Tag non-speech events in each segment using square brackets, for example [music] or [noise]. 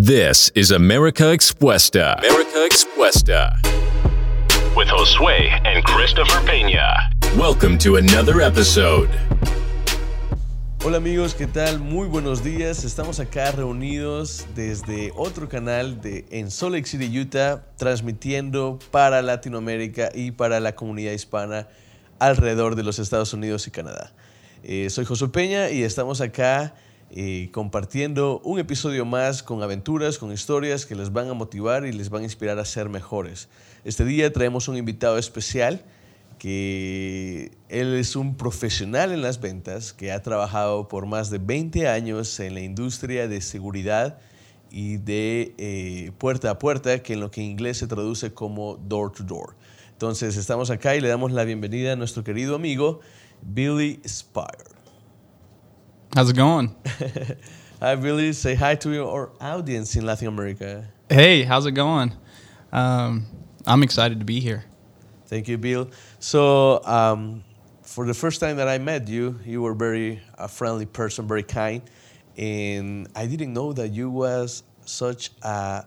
This is America Expuesta. America Expuesta. with Josue and Christopher Peña. Welcome to another episode. Hola amigos, ¿qué tal? Muy buenos días. Estamos acá reunidos desde otro canal de en Salt Lake City, Utah, transmitiendo para Latinoamérica y para la comunidad hispana alrededor de los Estados Unidos y Canadá. Eh, soy Josué Peña y estamos acá eh, compartiendo un episodio más con aventuras, con historias que les van a motivar y les van a inspirar a ser mejores. Este día traemos un invitado especial que él es un profesional en las ventas que ha trabajado por más de 20 años en la industria de seguridad y de eh, puerta a puerta, que en lo que en inglés se traduce como door to door. Entonces estamos acá y le damos la bienvenida a nuestro querido amigo Billy Spire. How's it going? [laughs] I really say hi to your audience in Latin America. Hey, how's it going? Um, I'm excited to be here. Thank you, Bill. So, um, for the first time that I met you, you were very a friendly person, very kind, and I didn't know that you was such a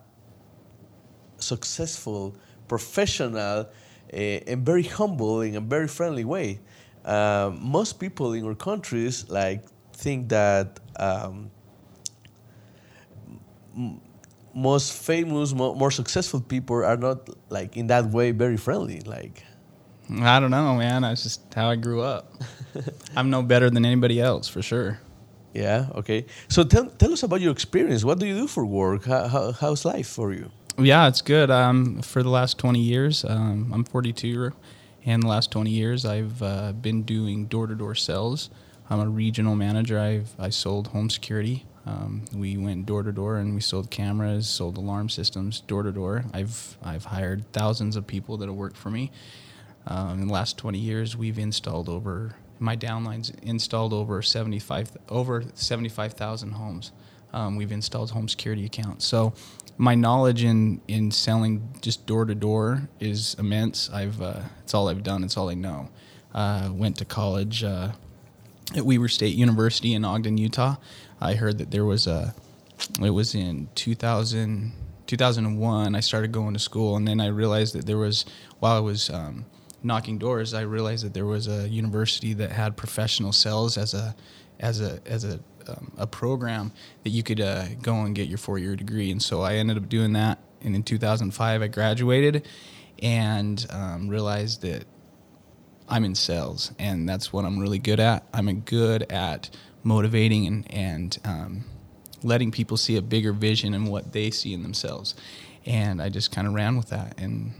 successful professional uh, and very humble in a very friendly way. Um, most people in our countries like think that um, m- most famous, mo- more successful people are not like in that way very friendly. Like, I don't know, man. That's just how I grew up. [laughs] I'm no better than anybody else, for sure. yeah, okay. So tell, tell us about your experience. What do you do for work? How, how, how's life for you? Yeah, it's good. Um, for the last 20 years, um, I'm 42, and the last 20 years, I've uh, been doing door-to-door sales. I'm a regional manager. I've I sold home security. Um, we went door to door and we sold cameras, sold alarm systems door to door. I've I've hired thousands of people that have worked for me. Um, in the last 20 years, we've installed over my downlines installed over 75 over 75,000 homes. Um, we've installed home security accounts. So my knowledge in in selling just door to door is immense. I've uh, it's all I've done. It's all I know. Uh, went to college uh, at Weber State University in Ogden, Utah. I heard that there was a it was in 2000, 2001 i started going to school and then i realized that there was while i was um, knocking doors i realized that there was a university that had professional sales as a as a as a um, a program that you could uh, go and get your four-year degree and so i ended up doing that and in 2005 i graduated and um, realized that I'm in sales, and that's what I'm really good at. I'm good at motivating and and um, letting people see a bigger vision and what they see in themselves. And I just kind of ran with that. And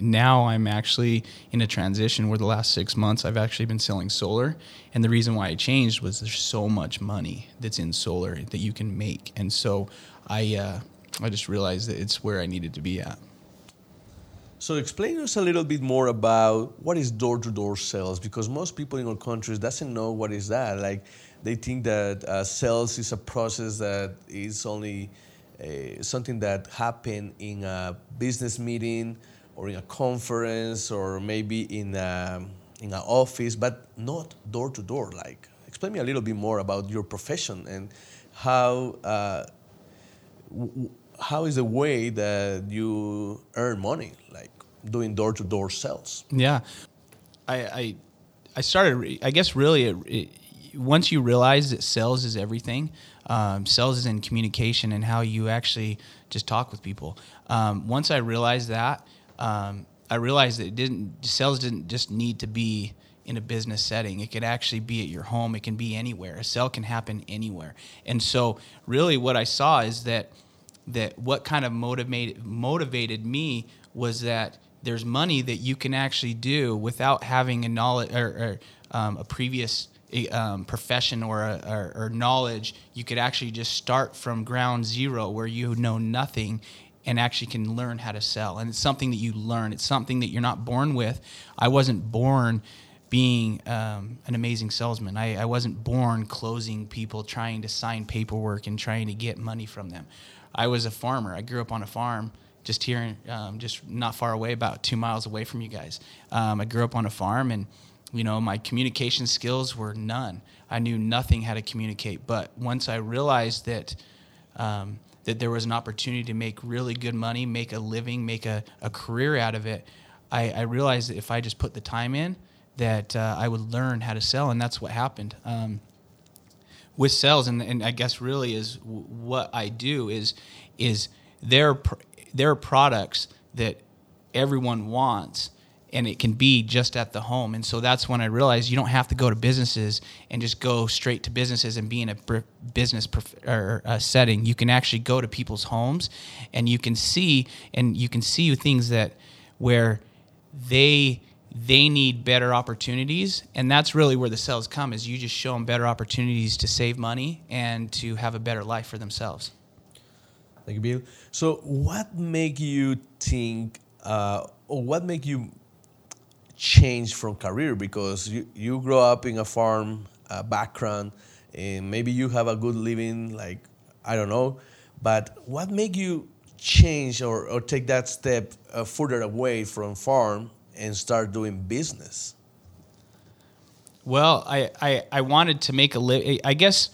now I'm actually in a transition where the last six months I've actually been selling solar. And the reason why I changed was there's so much money that's in solar that you can make. And so I uh, I just realized that it's where I needed to be at. So explain us a little bit more about what is door-to-door sales because most people in our countries doesn't know what is that. Like they think that uh, sales is a process that is only uh, something that happen in a business meeting or in a conference or maybe in a, in an office, but not door-to-door. Like explain me a little bit more about your profession and how. Uh, w- how is the way that you earn money, like doing door to door sales? Yeah, I I, I started. I guess really, it, it, once you realize that sales is everything, um, sales is in communication and how you actually just talk with people. Um, once I realized that, um, I realized that it didn't sales didn't just need to be in a business setting. It could actually be at your home. It can be anywhere. A sale can happen anywhere. And so, really, what I saw is that that what kind of motivated motivated me was that there's money that you can actually do without having a knowledge or, or um, a previous um, profession or, a, or, or knowledge. You could actually just start from ground zero where you know nothing and actually can learn how to sell. And it's something that you learn. It's something that you're not born with. I wasn't born being um, an amazing salesman. I, I wasn't born closing people, trying to sign paperwork and trying to get money from them. I was a farmer. I grew up on a farm just here, um, just not far away, about two miles away from you guys. Um, I grew up on a farm, and you know my communication skills were none. I knew nothing how to communicate. But once I realized that um, that there was an opportunity to make really good money, make a living, make a, a career out of it, I, I realized that if I just put the time in, that uh, I would learn how to sell, and that's what happened. Um, with sales, and, and I guess really is what I do is is there there are products that everyone wants, and it can be just at the home. And so that's when I realized you don't have to go to businesses and just go straight to businesses and be in a business prof- or uh, setting. You can actually go to people's homes, and you can see and you can see things that where they they need better opportunities and that's really where the sales come is you just show them better opportunities to save money and to have a better life for themselves You, Bill. So, what make you think, uh, or what make you change from career? Because you, you grow up in a farm uh, background, and maybe you have a good living, like I don't know. But what make you change or, or take that step uh, further away from farm and start doing business? Well, I, I, I wanted to make a living. I guess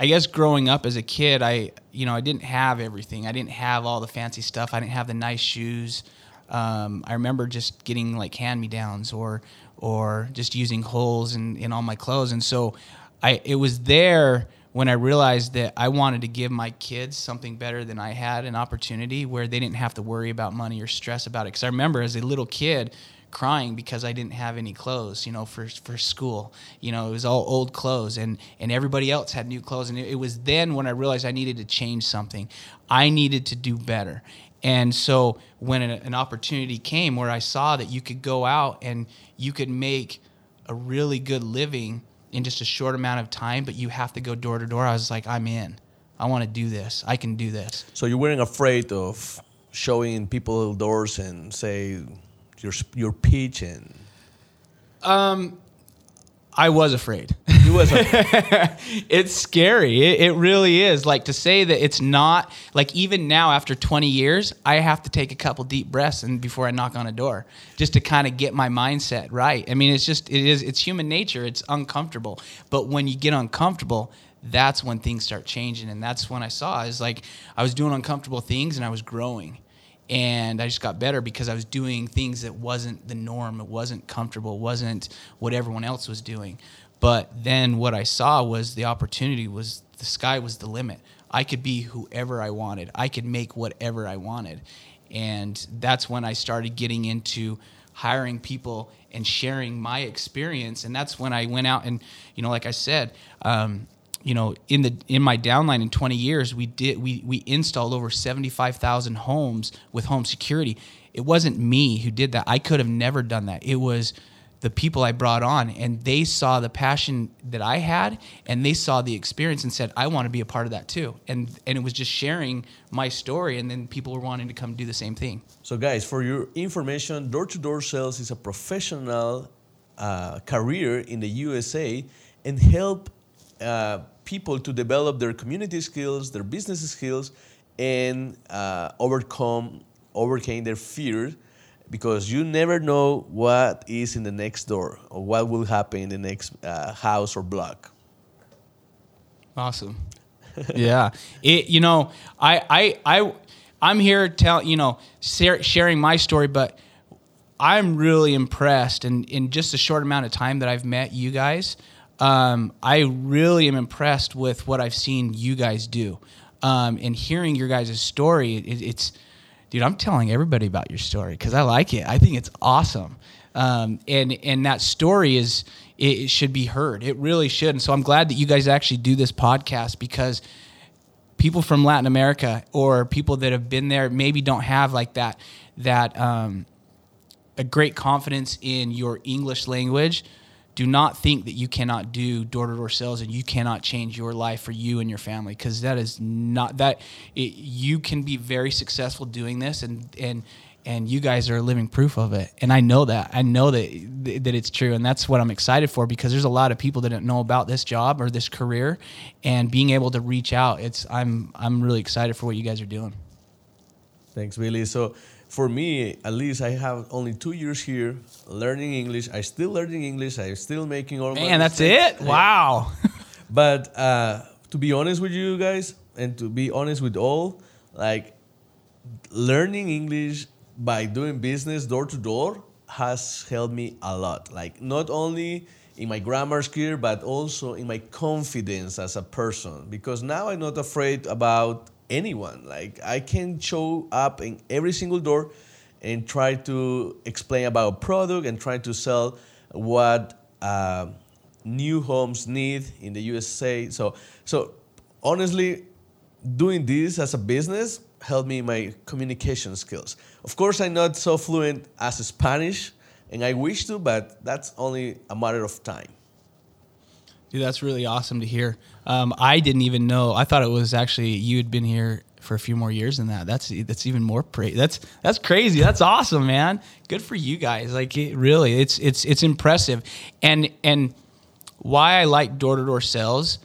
I guess growing up as a kid, I you know I didn't have everything. I didn't have all the fancy stuff. I didn't have the nice shoes. Um, I remember just getting like hand me downs or or just using holes in, in all my clothes. And so I it was there when I realized that I wanted to give my kids something better than I had an opportunity where they didn't have to worry about money or stress about it. Because I remember as a little kid crying because I didn't have any clothes, you know, for for school. You know, it was all old clothes, and and everybody else had new clothes. And it, it was then when I realized I needed to change something. I needed to do better. And so when an, an opportunity came where I saw that you could go out and you could make a really good living in just a short amount of time, but you have to go door to door, I was like, I'm in. I want to do this. I can do this. So you weren't afraid of showing people doors and say your your pitch and um, I was afraid. you was a, [laughs] it's scary. It, it really is. Like to say that it's not like even now after 20 years, I have to take a couple deep breaths and before I knock on a door, just to kind of get my mindset right. I mean, it's just it is it's human nature. It's uncomfortable, but when you get uncomfortable, that's when things start changing, and that's when I saw is like I was doing uncomfortable things and I was growing. And I just got better because I was doing things that wasn't the norm. It wasn't comfortable. It wasn't what everyone else was doing. But then what I saw was the opportunity was the sky was the limit. I could be whoever I wanted. I could make whatever I wanted. And that's when I started getting into hiring people and sharing my experience. And that's when I went out and, you know, like I said, um, you know, in the in my downline in 20 years, we did we we installed over 75,000 homes with home security. It wasn't me who did that. I could have never done that. It was the people I brought on, and they saw the passion that I had, and they saw the experience, and said, "I want to be a part of that too." And and it was just sharing my story, and then people were wanting to come do the same thing. So, guys, for your information, door to door sales is a professional uh, career in the USA and help uh, people to develop their community skills, their business skills, and uh, overcome overcome their fears because you never know what is in the next door or what will happen in the next uh, house or block. Awesome. [laughs] yeah. It, you know, I, I, I, I'm here tell you know, sharing my story, but I'm really impressed. And in just a short amount of time that I've met you guys, um, I really am impressed with what I've seen you guys do. Um, and hearing your guys' story, it, it's, dude, I'm telling everybody about your story because I like it. I think it's awesome. Um, and and that story is it, it should be heard. It really should. And so I'm glad that you guys actually do this podcast because people from Latin America or people that have been there maybe don't have like that that um, a great confidence in your English language. Do not think that you cannot do door to door sales and you cannot change your life for you and your family because that is not that it, you can be very successful doing this and and and you guys are living proof of it and I know that I know that that it's true and that's what I'm excited for because there's a lot of people that don't know about this job or this career and being able to reach out it's I'm I'm really excited for what you guys are doing. Thanks, Billy. So for me, at least, I have only two years here learning English. I still learning English. I'm still making all my Man, that's mistakes. it. Wow. [laughs] But uh, to be honest with you guys, and to be honest with all, like learning English by doing business door to door has helped me a lot. Like not only in my grammar skill, but also in my confidence as a person. Because now I'm not afraid about anyone. Like I can show up in every single door and try to explain about a product and try to sell what uh, new homes need in the USA. So, so honestly, doing this as a business helped me in my communication skills. Of course, I'm not so fluent as Spanish, and I wish to, but that's only a matter of time. Dude, that's really awesome to hear. Um, I didn't even know. I thought it was actually you had been here for a few more years than that. That's that's even more pra- That's that's crazy. That's awesome, man. Good for you guys. Like it, really, it's it's it's impressive. And and why I like door to door sales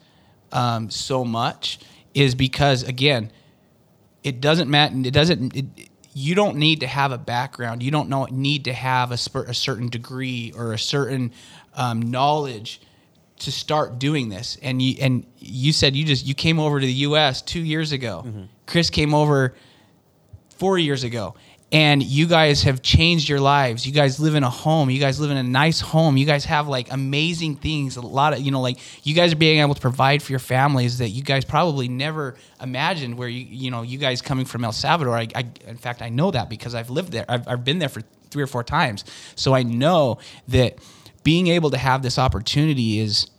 um, so much is because again, it doesn't matter. It doesn't. It, you don't need to have a background. You don't know need to have a, a certain degree or a certain um, knowledge to start doing this. And you and you said you just you came over to the U.S. two years ago. Mm-hmm. Chris came over four years ago, and you guys have changed your lives. You guys live in a home. You guys live in a nice home. You guys have like amazing things. A lot of, you know, like you guys are being able to provide for your families that you guys probably never imagined where you, you know, you guys coming from El Salvador. I, I in fact, I know that because I've lived there. I've, I've been there for three or four times. So I know that being able to have this opportunity is,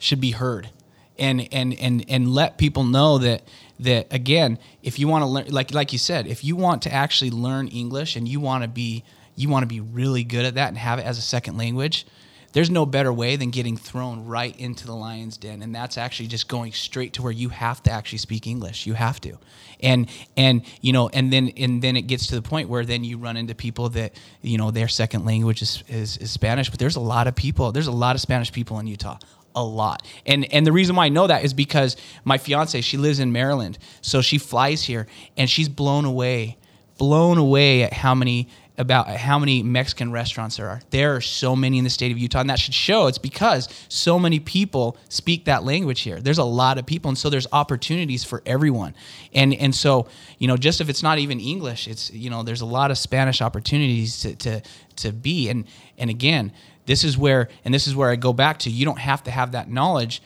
should be heard. And, and, and, and let people know that, that again, if you want to learn, like like you said, if you want to actually learn English and you want to be you want to be really good at that and have it as a second language, there's no better way than getting thrown right into the lion's den. And that's actually just going straight to where you have to actually speak english. You have to. And and you know and then and then it gets to the point where then you run into people that you know their second language is, is, is spanish. But there's a lot of people there's a lot of spanish people in utah a lot. And and the reason why I know that is because my fiance, she lives in Maryland. So she flies here and she's blown away, blown away at how many about how many Mexican restaurants there are. There are so many in the state of Utah, and that should show. It's because so many people speak that language here. There's a lot of people, and so there's opportunities for everyone. And and so you know, just if it's not even English, it's you know, there's a lot of Spanish opportunities to to to be. And and again, this is where, and this is where I go back to you don't have to have that knowledge.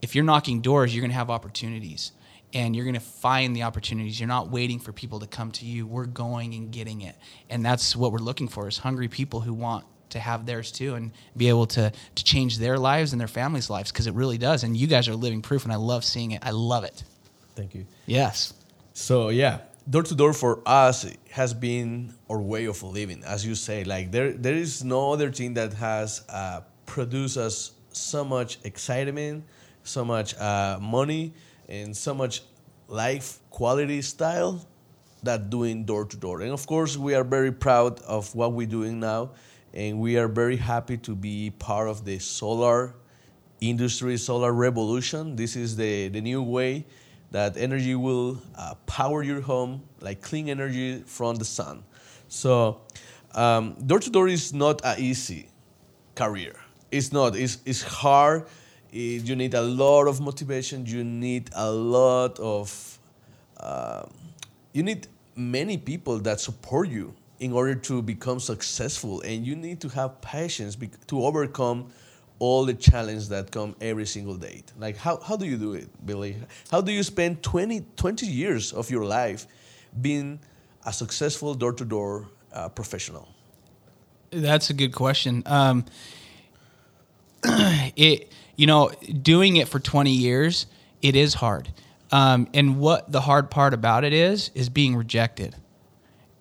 If you're knocking doors, you're going to have opportunities and you're going to find the opportunities. You're not waiting for people to come to you. We're going and getting it. And that's what we're looking for is hungry people who want to have theirs too and be able to to change their lives and their families' lives because it really does. And you guys are living proof and I love seeing it. I love it. Thank you. Yes. So yeah, door to door for us has been our way of living, as you say. Like there, there is no other thing that has uh, produced us so much excitement, so much uh, money, and so much life quality style that doing door to door. And of course, we are very proud of what we're doing now, and we are very happy to be part of the solar industry, solar revolution. This is the the new way that energy will uh, power your home like clean energy from the sun. So door to door is not an easy career. It's not. It's, it's hard. It, you need a lot of motivation. You need a lot of. Uh, you need many people that support you in order to become successful, and you need to have patience to overcome all the challenges that come every single day. Like, how, how do you do it, Billy? How do you spend 20, 20 years of your life being a successful door to door professional? That's a good question. Um, [clears throat] it, you know, doing it for 20 years, it is hard. Um, and what the hard part about it is, is being rejected.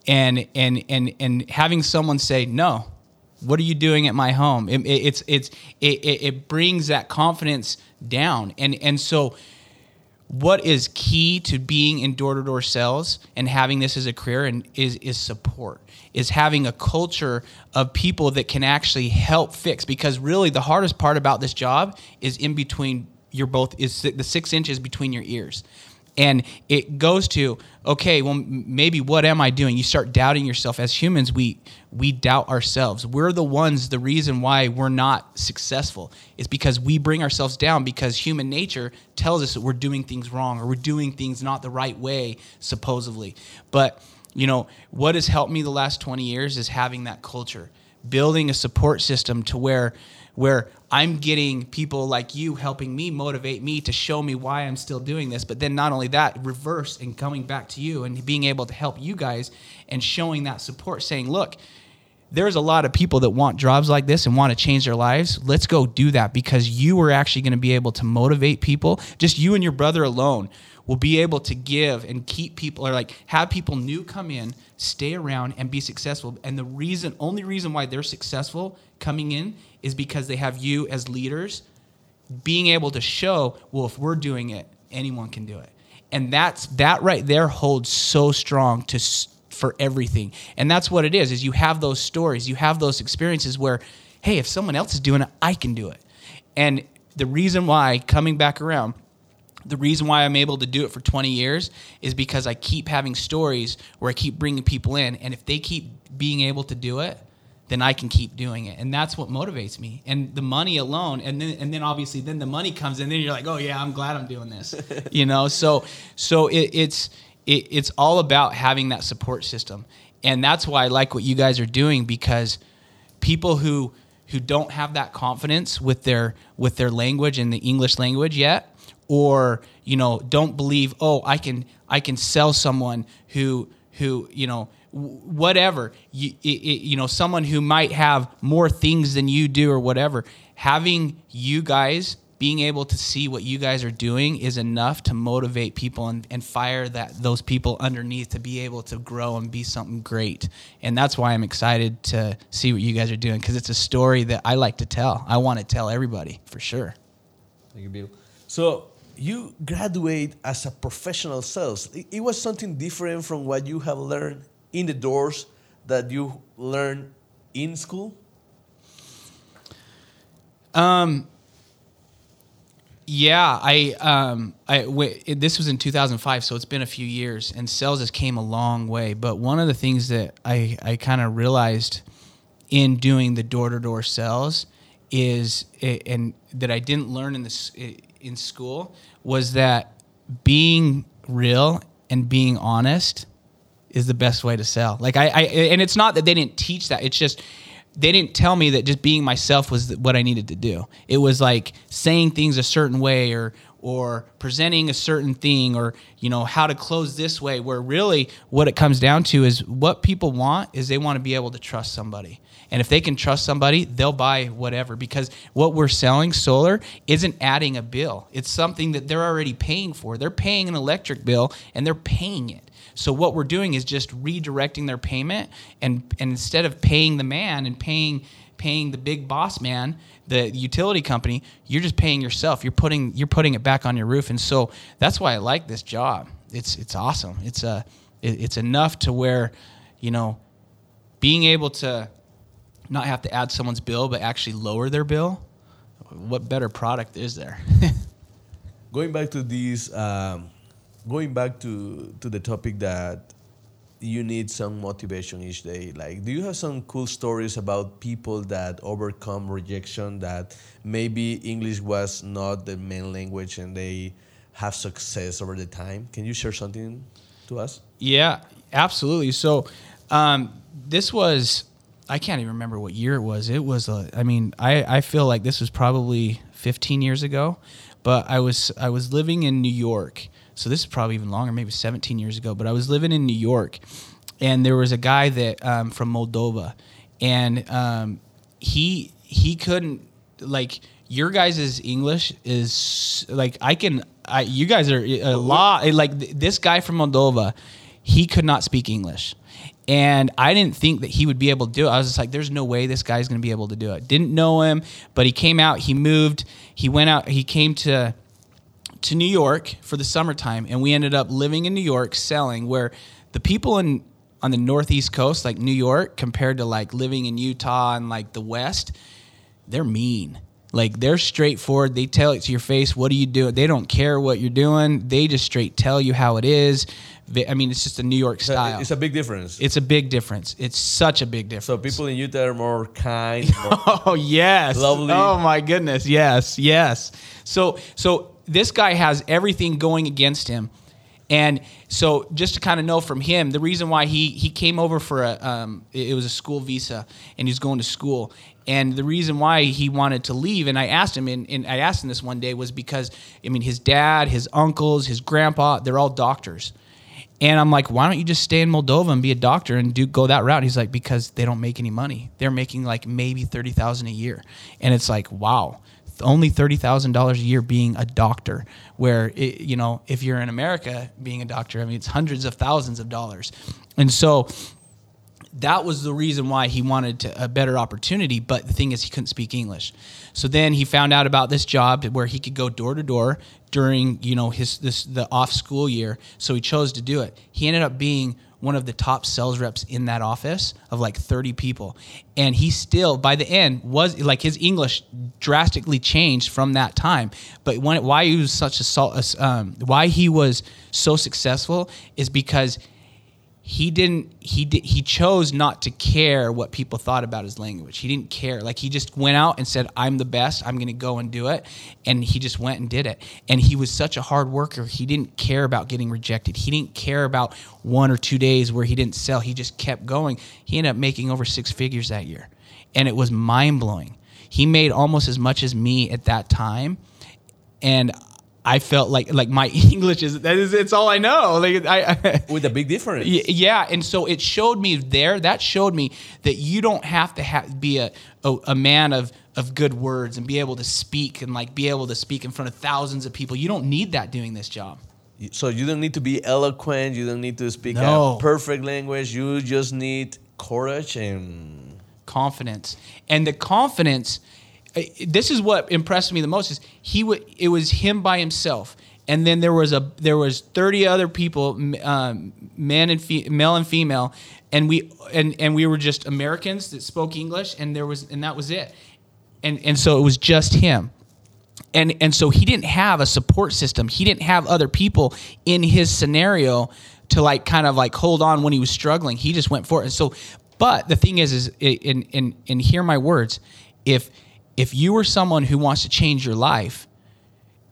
And, and, and, and having someone say, no, what are you doing at my home? It, it, it's it's it, it brings that confidence down, and and so what is key to being in door to door sales and having this as a career and is is support is having a culture of people that can actually help fix. Because really the hardest part about this job is in between your both is the six inches between your ears and it goes to okay well maybe what am i doing? You start doubting yourself. As humans we we doubt ourselves. We're the ones the reason why we're not successful is because we bring ourselves down because human nature tells us that we're doing things wrong or we're doing things not the right way supposedly. But you know what has helped me the last 20 years is having that culture building a support system to where where I'm getting people like you helping me motivate me to show me why I'm still doing this. But then not only that, reverse and coming back to you and being able to help you guys and showing that support, saying, look, there's a lot of people that want jobs like this and want to change their lives. Let's go do that because you are actually going to be able to motivate people. Just you and your brother alone will be able to give and keep people or like have people new come in, stay around and be successful. And the reason, only reason why they're successful coming in is because they have you as leaders being able to show, well, if we're doing it, anyone can do it. And that's that right there holds so strong to for everything. And that's what it is is you have those stories, you have those experiences where hey, if someone else is doing it, I can do it. And the reason why coming back around the reason why I'm able to do it for 20 years is because I keep having stories where I keep bringing people in and if they keep being able to do it, then I can keep doing it. And that's what motivates me. And the money alone, and then and then obviously then the money comes and then you're like, oh yeah, I'm glad I'm doing this. [laughs] you know, so so it, it's it, it's all about having that support system. And that's why I like what you guys are doing because people who who don't have that confidence with their with their language and the English language yet, or you know, don't believe, oh, I can I can sell someone who who you know whatever. You, it, you know someone who might have more things than you do or whatever having you guys being able to see what you guys are doing is enough to motivate people and, and fire that those people underneath to be able to grow and be something great. And that's why i'm excited to see what you guys are doing because it's a story that i like to tell. I want to tell everybody for sure. Thank you bill. So you graduate as a professional sales. It was something different from what you have learned in the doors that you learn in school? Um, yeah, I, um, I w- this was in 2005, so it's been a few years, and sales has came a long way. But one of the things that I, I kind of realized in doing the door to door sales is, and that I didn't learn in this in school, was that being real and being honest is the best way to sell. Like I, I and it's not that they didn't teach that. It's just they didn't tell me that just being myself was what I needed to do. It was like saying things a certain way or or presenting a certain thing or you know how to close this way where really what it comes down to is what people want is they want to be able to trust somebody. And if they can trust somebody, they'll buy whatever because what we're selling solar isn't adding a bill. It's something that they're already paying for. They're paying an electric bill and they're paying it. So what we're doing is just redirecting their payment, and, and instead of paying the man and paying paying the big boss man, the utility company, you're just paying yourself. You're putting you're putting it back on your roof, and so that's why I like this job. It's it's awesome. It's a it's enough to where, you know, being able to not have to add someone's bill, but actually lower their bill. What better product is there? [laughs] Going back to these um, going back to to the topic that you need some motivation each day like do you have some cool stories about people that overcome rejection that maybe english was not the main language and they have success over the time can you share something to us yeah absolutely so um, this was i can't even remember what year it was it was a, i mean I, I feel like this was probably 15 years ago but i was i was living in new york so this is probably even longer, maybe 17 years ago. But I was living in New York, and there was a guy that um, from Moldova, and um, he he couldn't like your guys' English is like I can. I, you guys are a lot like this guy from Moldova. He could not speak English. And I didn't think that he would be able to do it. I was just like, there's no way this guy's going to be able to do it. Didn't know him, but he came out, he moved, he went out, he came to to New York for the summertime, and we ended up living in New York selling. Where the people in on the northeast coast, like New York, compared to like living in Utah and like the West, they're mean. Like they're straightforward. They tell it to your face. What are you doing? They don't care what you're doing. They just straight tell you how it is. I mean, it's just a New York So style. It's a big difference. It's a big difference. It's such a big difference. so people in Utah are more kind. [laughs] more- Oh yes. Lovely. Oh my goodness. Yes. Yes. So so this guy has everything going against him. And so just to kind of know from him, the reason why he he came over for a um, it it was a school visa and he's going to school. And the reason why he wanted to leave, and I asked him, and, and I asked him this one day, was because I mean his dad, his uncles, his grandpa, they're all doctors. And I'm like, why don't you just stay in Moldova and be a doctor and do go that route? And he's like, because they don't make any money. They're making like maybe thirty thousand a year, and it's like, wow, only thirty thousand dollars a year being a doctor. Where it, you know, if you're in America being a doctor, I mean, it's hundreds of thousands of dollars. And so that was the reason why he wanted to, a better opportunity. But the thing is, he couldn't speak English. So then he found out about this job where he could go door to door during you know his this the off school year. So he chose to do it. He ended up being one of the top sales reps in that office of like 30 people and he still by the end was like his english drastically changed from that time but when, why he was such a um, why he was so successful is because he didn't he did he chose not to care what people thought about his language. He didn't care. Like he just went out and said i'm the best. I'm going to go and do it. And he just went and did it. And he was such a hard worker. He didn't care about getting rejected. He didn't care about one or two days where he didn't sell. He just kept going. He ended up making over six figures that year. And it was mind-blowing. He made almost as much as me at that time. And I felt like like my [laughs] English is that is it's all I know. Like I, I [laughs] with a big difference. Yeah, and so it showed me there. That showed me that you don't have to ha- be a, a a man of of good words and be able to speak and like be able to speak in front of thousands of people. You don't need that doing this job. So you don't need to be eloquent. You don't need to speak No. a perfect language. You just need courage and confidence and the confidence this is what impressed me the most is he would it was him by himself. And then there was a there was 30 other people um, men and fe- male and female. And we and and we were just americans that spoke english and there was and that was it. And and so it was just him. And and so he didn't have a support system. He didn't have other people in his scenario to like kind of like hold on when he was struggling. He just went for it. And so but the thing is is in in in hear my words if if you are someone who wants to change your life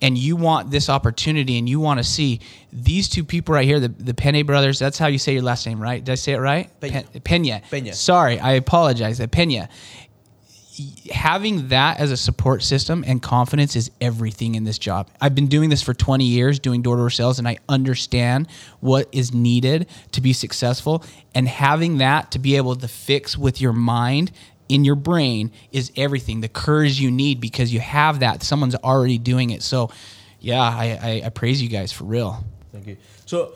and you want this opportunity and you want to see these two people right here the, the Penne brothers that's how you say your last name right did I say it right Pena. Pe- Pena Pena. sorry I apologize Uh, Pena having that as a support system and confidence is everything in this job. I've been doing this for 20 years, doing door to door sales, and I understand what is needed to be successful. And having that to be able to fix with your mind in your brain is everything. The courage you need because you have that. Someone's already doing it. So, yeah, I, I, I praise you guys for real. Thank you. So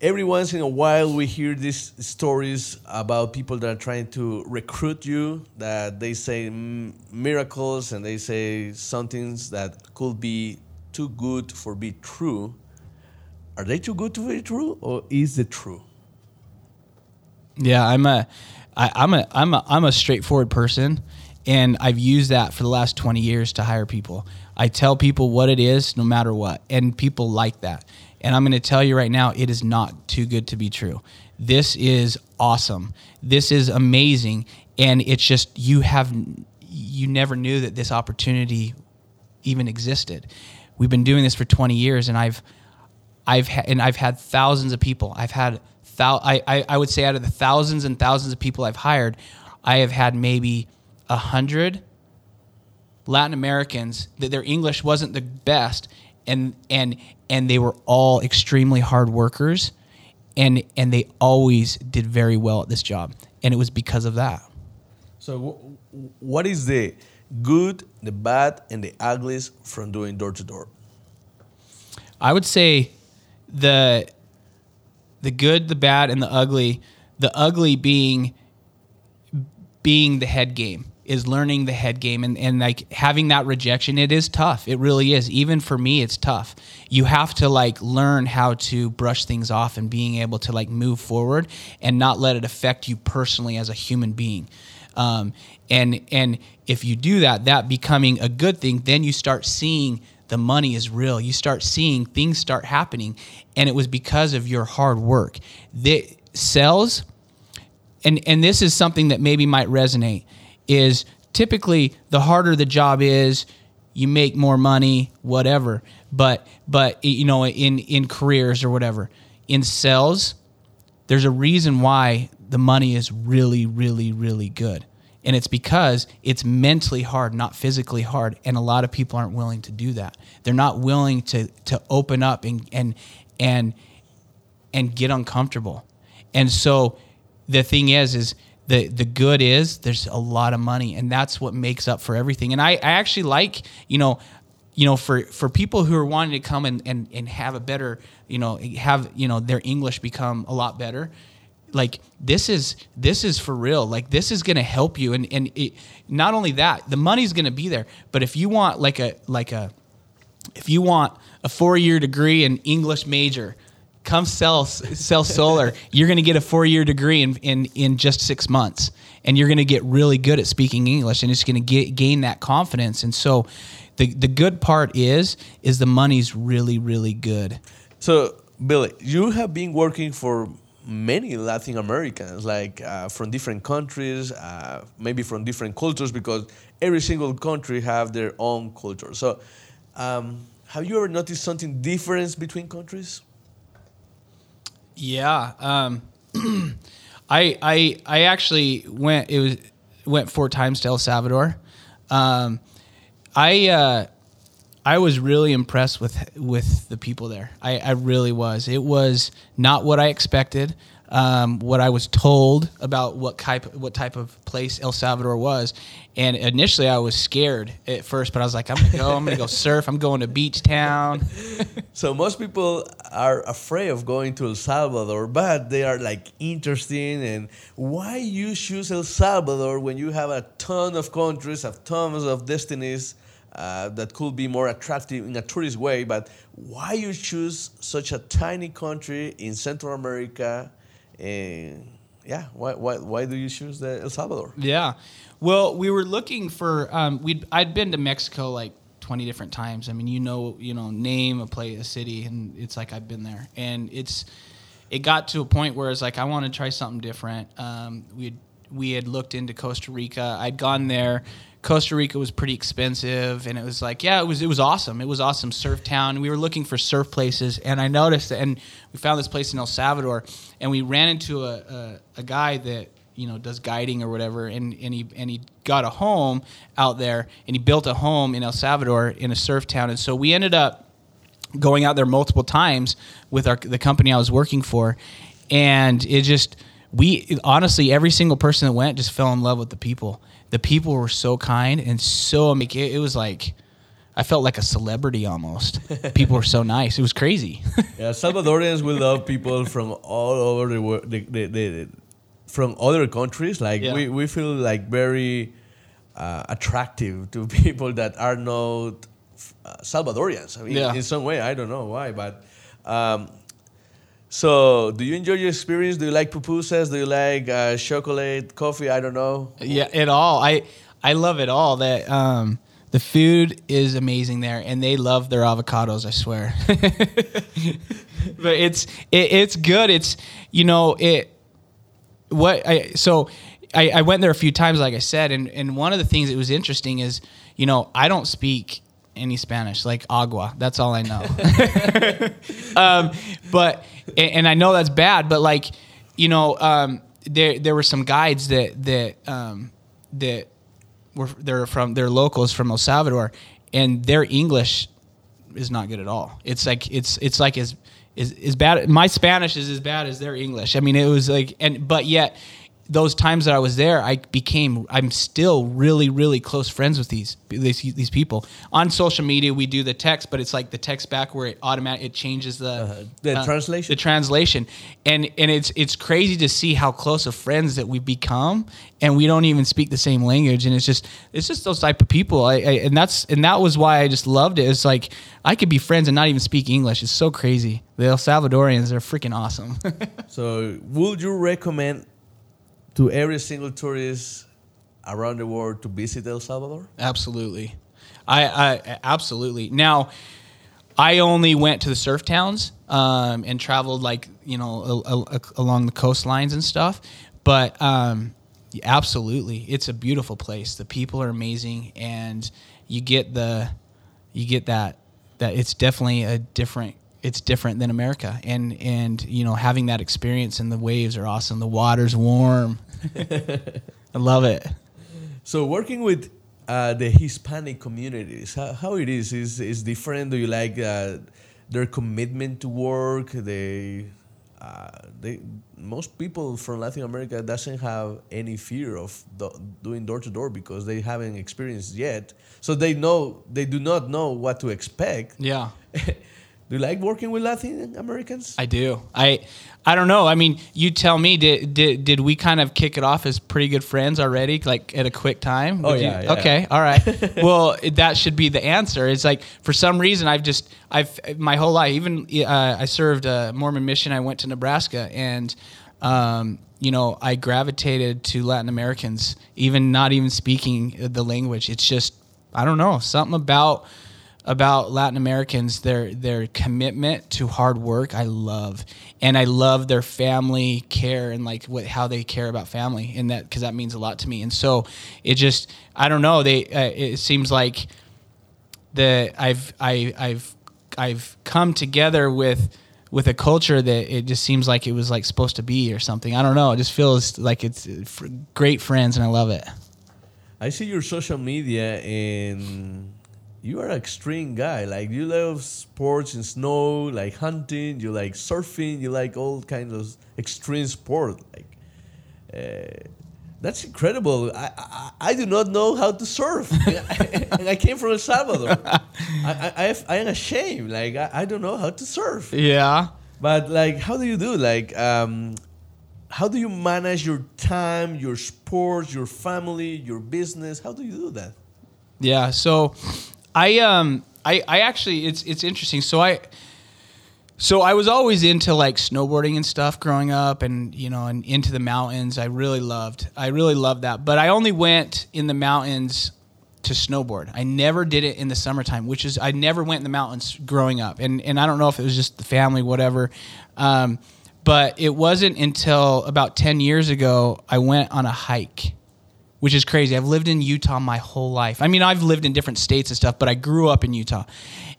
every once in a while we hear these stories about people that are trying to recruit you that they say miracles and they say some things that could be too good for be true. Are they too good to be true or is it true? Yeah, I'm a, I, I'm a, I'm a, I'm a straightforward person, and I've used that for the last 20 years to hire people. I tell people what it is, no matter what, and people like that. And I'm going to tell you right now, it is not too good to be true. This is awesome. This is amazing, and it's just you have, you never knew that this opportunity even existed. We've been doing this for 20 years, and I've I've ha- and I've had thousands of people. I've had thou- I, I I would say out of the thousands and thousands of people I've hired, I have had maybe a hundred Latin Americans that their English wasn't the best, and and and they were all extremely hard workers, and and they always did very well at this job, and it was because of that. So wh- what is the good, the bad, and the ugliest from doing door to door? I would say the the good, the bad, and the ugly. The ugly being being the head game is learning the head game. And, and like having that rejection it is tough. It really is. Even for me it's tough. You have to like learn how to brush things off and being able to like move forward and not let it affect you personally as a human being. Um, and and if you do that, that becoming a good thing, then you start seeing the money is real. You start seeing things start happening, and it was because of your hard work. The sales, and and this is something that maybe might resonate, is typically the harder the job is, you make more money, whatever. But but you know in in careers or whatever, in sales, there's a reason why the money is really really really good and it's because it's mentally hard not physically hard and a lot of people aren't willing to do that. They're not willing to to open up and and and and get uncomfortable. And so the thing is is the the good is there's a lot of money and that's what makes up for everything. And i, I actually like you know you know for for people who are wanting to come and, and and have a better you know have you know their english become a lot better like this is this is for real. Like this is going to help you. And and it, not only that the money's going to be there. But if you want like a like a if you want a four year degree in english major come sell sell solar. [laughs] You're going to get a four year degree in, in in just six months. And you're going to get really good at speaking english and it's going to get gain that confidence. And so the the good part is is the money's really really good. So, Billy, you have been working for many Latin Americans, like uh, from different countries, uh, maybe from different cultures, because every single country have their own culture. So, um, have you ever noticed something different between countries? Yeah. Um, [clears throat] I I I actually went it was went four times to El Salvador. Um, I uh, I was really impressed with with the people there. I, I really was. It was not what I expected. Um, what I was told about what type what type of place El Salvador was, and initially I was scared at first, but I was like, I'm gonna go. I'm gonna go [laughs] surf. I'm going to beach town. [laughs] So most people are afraid of going to El Salvador, but they are like interesting. And why you choose El Salvador when you have a ton of countries, have tons of destinies uh, that could be more attractive in a tourist way? But why you choose such a tiny country in Central America? And yeah, why why why do you choose El Salvador? Yeah. Well, we were looking for um, we I'd been to Mexico like 20 different times. I mean, you know, you know, name a place, a city, and it's like I've been there. And it's it got to a point where it's like I want to try something different. Um, we had, we had looked into Costa Rica. I'd gone there. Costa Rica was pretty expensive, and it was like, yeah, it was it was awesome. It was awesome surf town. We were looking for surf places, and I noticed, and we found this place in El Salvador, and we ran into a, a, a guy that you know does guiding or whatever, and, and he and he got a home out there, and he built a home in El Salvador in a surf town, and so we ended up going out there multiple times with our the company I was working for, and it just we honestly every single person that went just fell in love with the people. The people were so kind and so I mean, it, it was like I felt like a celebrity almost. people were so nice. It was crazy. [laughs] Yeah, Salvadorians will love people from all over the world, the, the, the, from other countries. Like Yeah. we, we feel like very uh, attractive to [laughs] people that are not uh, Salvadorians. I mean, Yeah. in some way, I don't know why, but. Um, so, do you enjoy your experience? Do you like pupusas? Do you like uh, chocolate, coffee? I don't know. yeah, it all. I I love it all. That um, the food is amazing there, and they love their avocados. I swear. [laughs] but it's it, it's good. It's you know it. What I so I, I went there a few times, like I said, and and one of the things that was interesting is you know I don't speak any Spanish, like agua. That's all I know. [laughs] [laughs] um, but and, I know that's bad, but like you know, um, there there were some guides that that um, that were they're from they're locals from El Salvador, and their English is not good at all. It's like it's it's like as is as bad. My Spanish is as bad as their English. I mean, it was like and but yet those times that I was there, I became I'm still really really close friends with these these, these people on social media. We do the text, but it's like the text back where it automatic it changes the Uh-huh. The translation? the translation, and and it's it's crazy to see how close of friends that we've become, and we don't even speak the same language, and it's just it's just those type of people. I, I and that's and that was why I just loved it. It's like I could be friends and not even speak English. It's so crazy. The El Salvadorians are freaking awesome. [laughs] So, would you recommend to every single tourist around the world to visit El Salvador? Absolutely. I, I absolutely. Now, I only went to the surf towns um, and traveled like you know a, a, along the coastlines and stuff. But um, absolutely, it's a beautiful place. The people are amazing, and you get the you get that that it's definitely a different it's different than America and and you know having that experience and the waves are awesome the water's warm [laughs] I love it so working with uh, the Hispanic communities how, how it is is is different do you like uh, their commitment to work they uh, they most people from Latin America doesn't have any fear of do, doing door to door because they haven't experienced yet. So they know they do not know what to expect. Yeah. [laughs] Do you like working with Latin Americans? I do. I I don't know. I mean, you tell me. Did did, did we kind of kick it off as pretty good friends already, like at a quick time? Oh yeah, you- yeah. Okay. All right. [laughs] well, that should be the answer. It's like for some reason I've just I've my whole life. Even uh, I served a Mormon mission. I went to Nebraska and. Um, you know, I gravitated to Latin Americans, even not even speaking the language. It's just, I don't know, something about about Latin Americans, their their commitment to hard work, I love, and I love their family care and like what how they care about family, and that because that means a lot to me. And so it just, I don't know, they uh, it seems like the I've I, I've I've come together with with a culture that it just seems like it was like supposed to be or something. I don't know. It just feels like it's uh, great friends, and I love it. I see your social media and you are an extreme guy. Like you love sports and snow, like hunting. You like surfing. You like all kinds of extreme sport. Like uh, that's incredible. I, I I do not know how to surf, [laughs] [laughs] and I came from El Salvador. I I, I, have, I am ashamed. Like I, I don't know how to surf. Yeah. But like, how do you do? Like, um, how do you manage your time, your sports, your family, your business? How do you do that? Yeah. So I um I I actually it's it's interesting. So I so I was always into like snowboarding and stuff growing up and you know and into the mountains. I really loved. I really loved that. But I only went in the mountains to snowboard. I never did it in the summertime, which is I never went in the mountains growing up. And and I don't know if it was just the family whatever. Um, but it wasn't until about 10 years ago I went on a hike which is crazy. I've lived in Utah my whole life. I mean, I've lived in different states and stuff, but I grew up in Utah.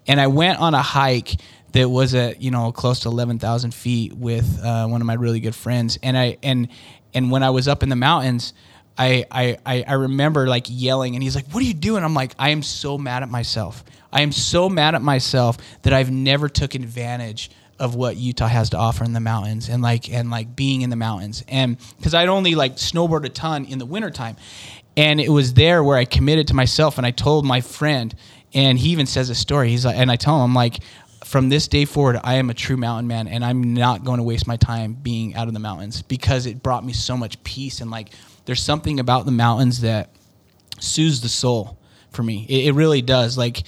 And I went on a hike that was at you know close to eleven thousand feet with uh, one of my really good friends. And I and and when I was up in the mountains. I, I, I I remember like yelling and he's like, What are you doing? I'm like, I am so mad at myself. I am so mad at myself that I've never took advantage of what Utah has to offer in the mountains and like and like being in the mountains. And because I'd only like snowboard a ton in the wintertime. And it was there where I committed to myself and I told my friend and he even says a story. He's like and I tell him I'm like from this day forward I am a true mountain man and I'm not going to waste my time being out in the mountains because it brought me so much peace and like there's something about the mountains that soothes the soul for me. It, it really does. Like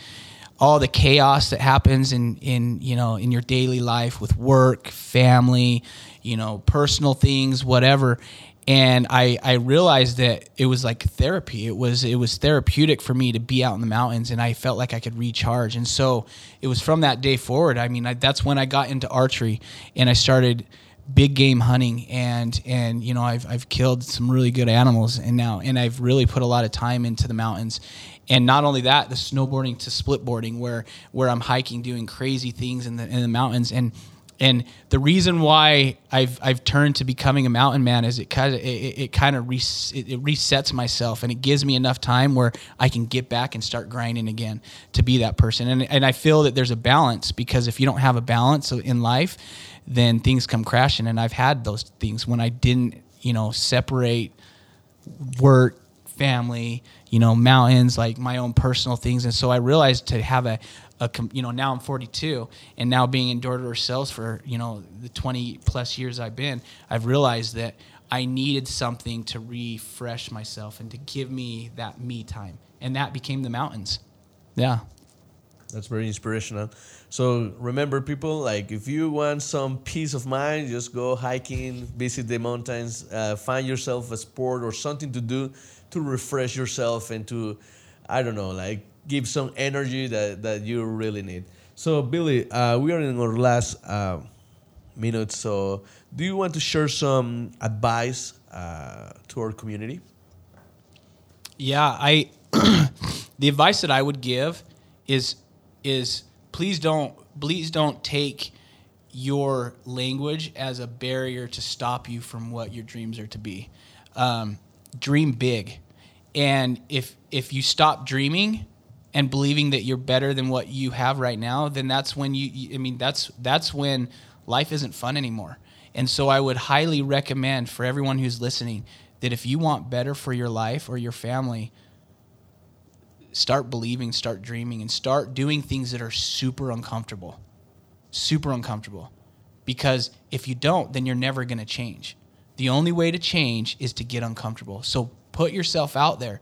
all the chaos that happens in in you know in your daily life with work, family, you know, personal things, whatever. And I I realized that it was like therapy. It was it was therapeutic for me to be out in the mountains, and I felt like I could recharge. And so it was from that day forward. I mean, I, that's when I got into archery, and I started big game hunting and and you know I've I've killed some really good animals and now and I've really put a lot of time into the mountains. And not only that the snowboarding to splitboarding where where I'm hiking doing crazy things in the in the mountains. And and the reason why I've I've turned to becoming a mountain man is it kind of it, it kind of res, it, it resets myself and it gives me enough time where I can get back and start grinding again to be that person. And and I feel that there's a balance because if you don't have a balance in life then things come crashing. And I've had those things when I didn't you know separate work family you know mountains like my own personal things. And so I realized to have a a, you know now I'm 42 and now being in door-to-door sales for you know the 20 plus years I've been I've realized that I needed something to refresh myself and to give me that me time. And that became the mountains. Yeah. That's very inspirational. So remember, people, like if you want some peace of mind, just go hiking, visit the mountains, uh, find yourself a sport or something to do to refresh yourself and to, I don't know, like give some energy that, that you really need. So, Billy, uh, we are in our last uh, minute. So, do you want to share some advice uh, to our community? Yeah, I [clears throat] the advice that I would give is is please don't please don't take your language as a barrier to stop you from what your dreams are to be. Um, dream big, and if if you stop dreaming and believing that you're better than what you have right now, then that's when you, you I mean that's that's when life isn't fun anymore. And so I would highly recommend for everyone who's listening that if you want better for your life or your family, start believing, start dreaming, and start doing things that are super uncomfortable. Super uncomfortable. Because if you don't, then you're never going to change. The only way to change is to get uncomfortable. So put yourself out there.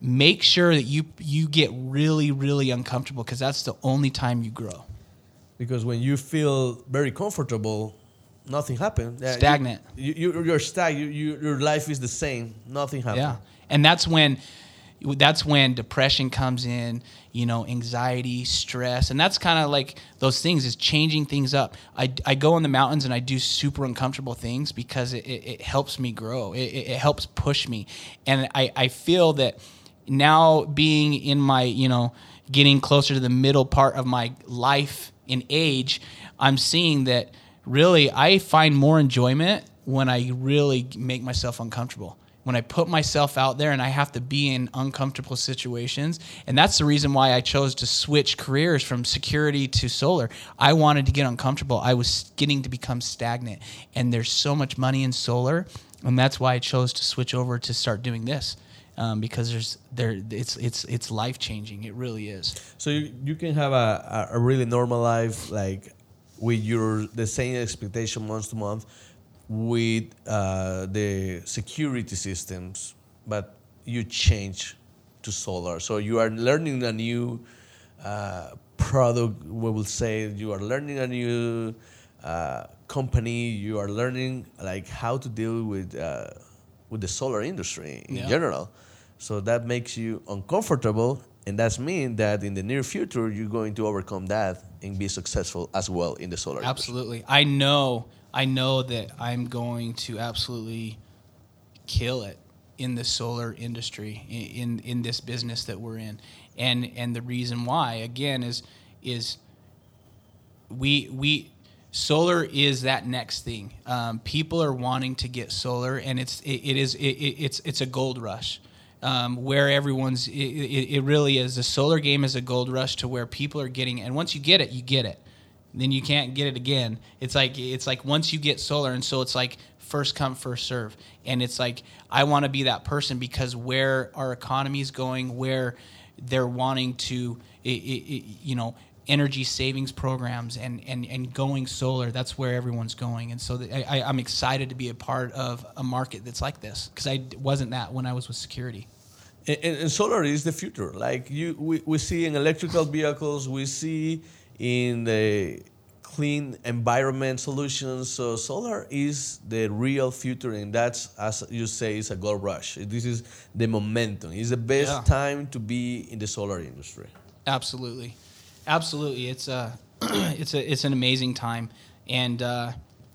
Make sure that you you get really really uncomfortable because that's the only time you grow. Because when you feel very comfortable, nothing happens. Uh, Stagnant. You, you, you're stagnant. You, you, your life is the same. Nothing happens. Yeah, and that's when that's when depression comes in you know anxiety stress and that's kind of like those things is changing things up. I, I go in the mountains and i do super uncomfortable things because it, it, it helps me grow. It, it, helps push me. And I, I feel that now being in my you know getting closer to the middle part of my life in age i'm seeing that really i find more enjoyment when i really make myself uncomfortable when I put myself out there and I have to be in uncomfortable situations. And that's the reason why I chose to switch careers from security to solar. I wanted to get uncomfortable. I was getting to become stagnant. And there's so much money in solar. And that's why I chose to switch over to start doing this. Um, because there's there it's it's it's life changing. It really is. So you, you can have a, a really normal life like with your the same expectation month to month with uh, the security systems, but you change to solar. So you are learning a new uh, product. We will say you are learning a new uh, company. You are learning like how to deal with uh, with the solar industry in Yeah. general. So that makes you uncomfortable, and that's mean that in the near future you're going to overcome that and be successful as well in the solar industry. Absolutely. I know I know that I'm going to absolutely kill it in the solar industry in, in in this business that we're in. And and the reason why again is is we we solar is that next thing. Um, people are wanting to get solar, and it's it, it is it, it, it's it's a gold rush. Um, where everyone's it, it, it really is the solar game is a gold rush to where people are getting and once you get it you get it then you can't get it again. It's like it's like once you get solar and so it's like first come first serve. And it's like i want to be that person because where our economy is going where they're wanting to you know energy savings programs and, and, and going solar that's where everyone's going. And so I, i'm excited to be a part of a market that's like this because I wasn't that when i was with security. And, and solar is the future. Like you, we, we see in electrical vehicles, we see in the clean environment solutions. So solar is the real future, and that's as you say, is a gold rush. This is the momentum. It's the best Yeah. time to be in the solar industry. Absolutely, absolutely. It's a [clears throat] it's a it's an amazing time, and uh,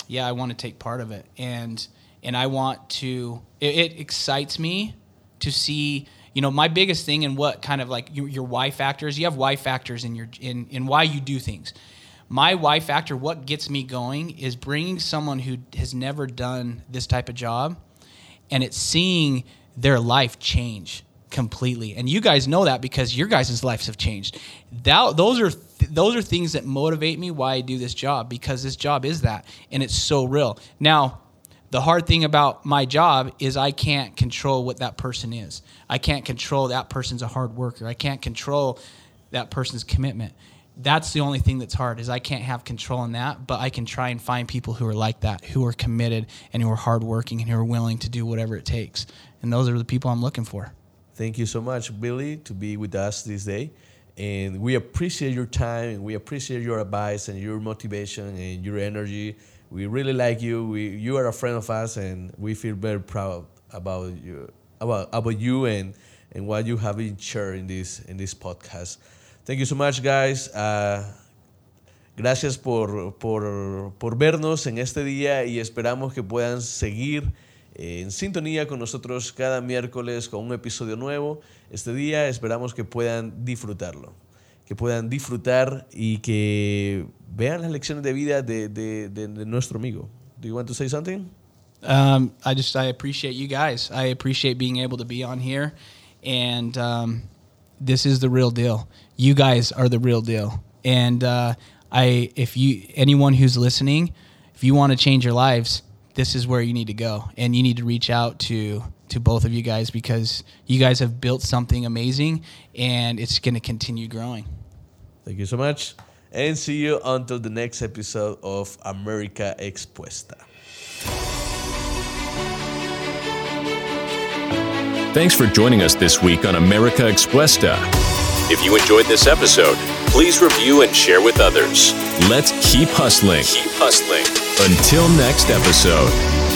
yeah, I want to take part of it, and and I want to. It, it excites me to see. You know, my biggest thing and what kind of like your, your why factors. You have why factors in your in in why you do things. My why factor, what gets me going, is bringing someone who has never done this type of job and it's seeing their life change completely. And you guys know that because your guys' lives have changed. That, those are th- those are things that motivate me why I do this job because this job is that and it's so real. Now, the hard thing about my job is I can't control what that person is. I can't control that person's a hard worker. I can't control that person's commitment. That's the only thing that's hard is I can't have control in that, but I can try and find people who are like that, who are committed and who are hardworking and who are willing to do whatever it takes. And those are the people I'm looking for. Thank you so much, Billy, to be with us this day. and we appreciate your time and we appreciate your advice and your motivation and your energy. We really like you. We, you are a friend of us, and we feel very proud about you, about about you and and what you have been shared in this in this podcast. Thank you so much, guys. Uh, gracias por, por, por vernos en este día y esperamos que puedan seguir en sintonía con nosotros cada miércoles con un episodio nuevo. Este día esperamos que puedan disfrutarlo, que puedan disfrutar y que vean las lecciones de vida de, de, de, de nuestro amigo. Do you want to say something? Um, I just I appreciate you guys. I appreciate being able to be on here, and um, this is the real deal. You guys are the real deal, and uh, I if you anyone who's listening, if you want to change your lives, this is where you need to go, and you need to reach out to to both of you guys because you guys have built something amazing, and it's going to continue growing. Thank you so much. And see you until the next episode of America Expuesta. Thanks for joining us this week on America Expuesta. If you enjoyed this episode, please review and share with others. Let's keep hustling. Keep hustling. Until next episode.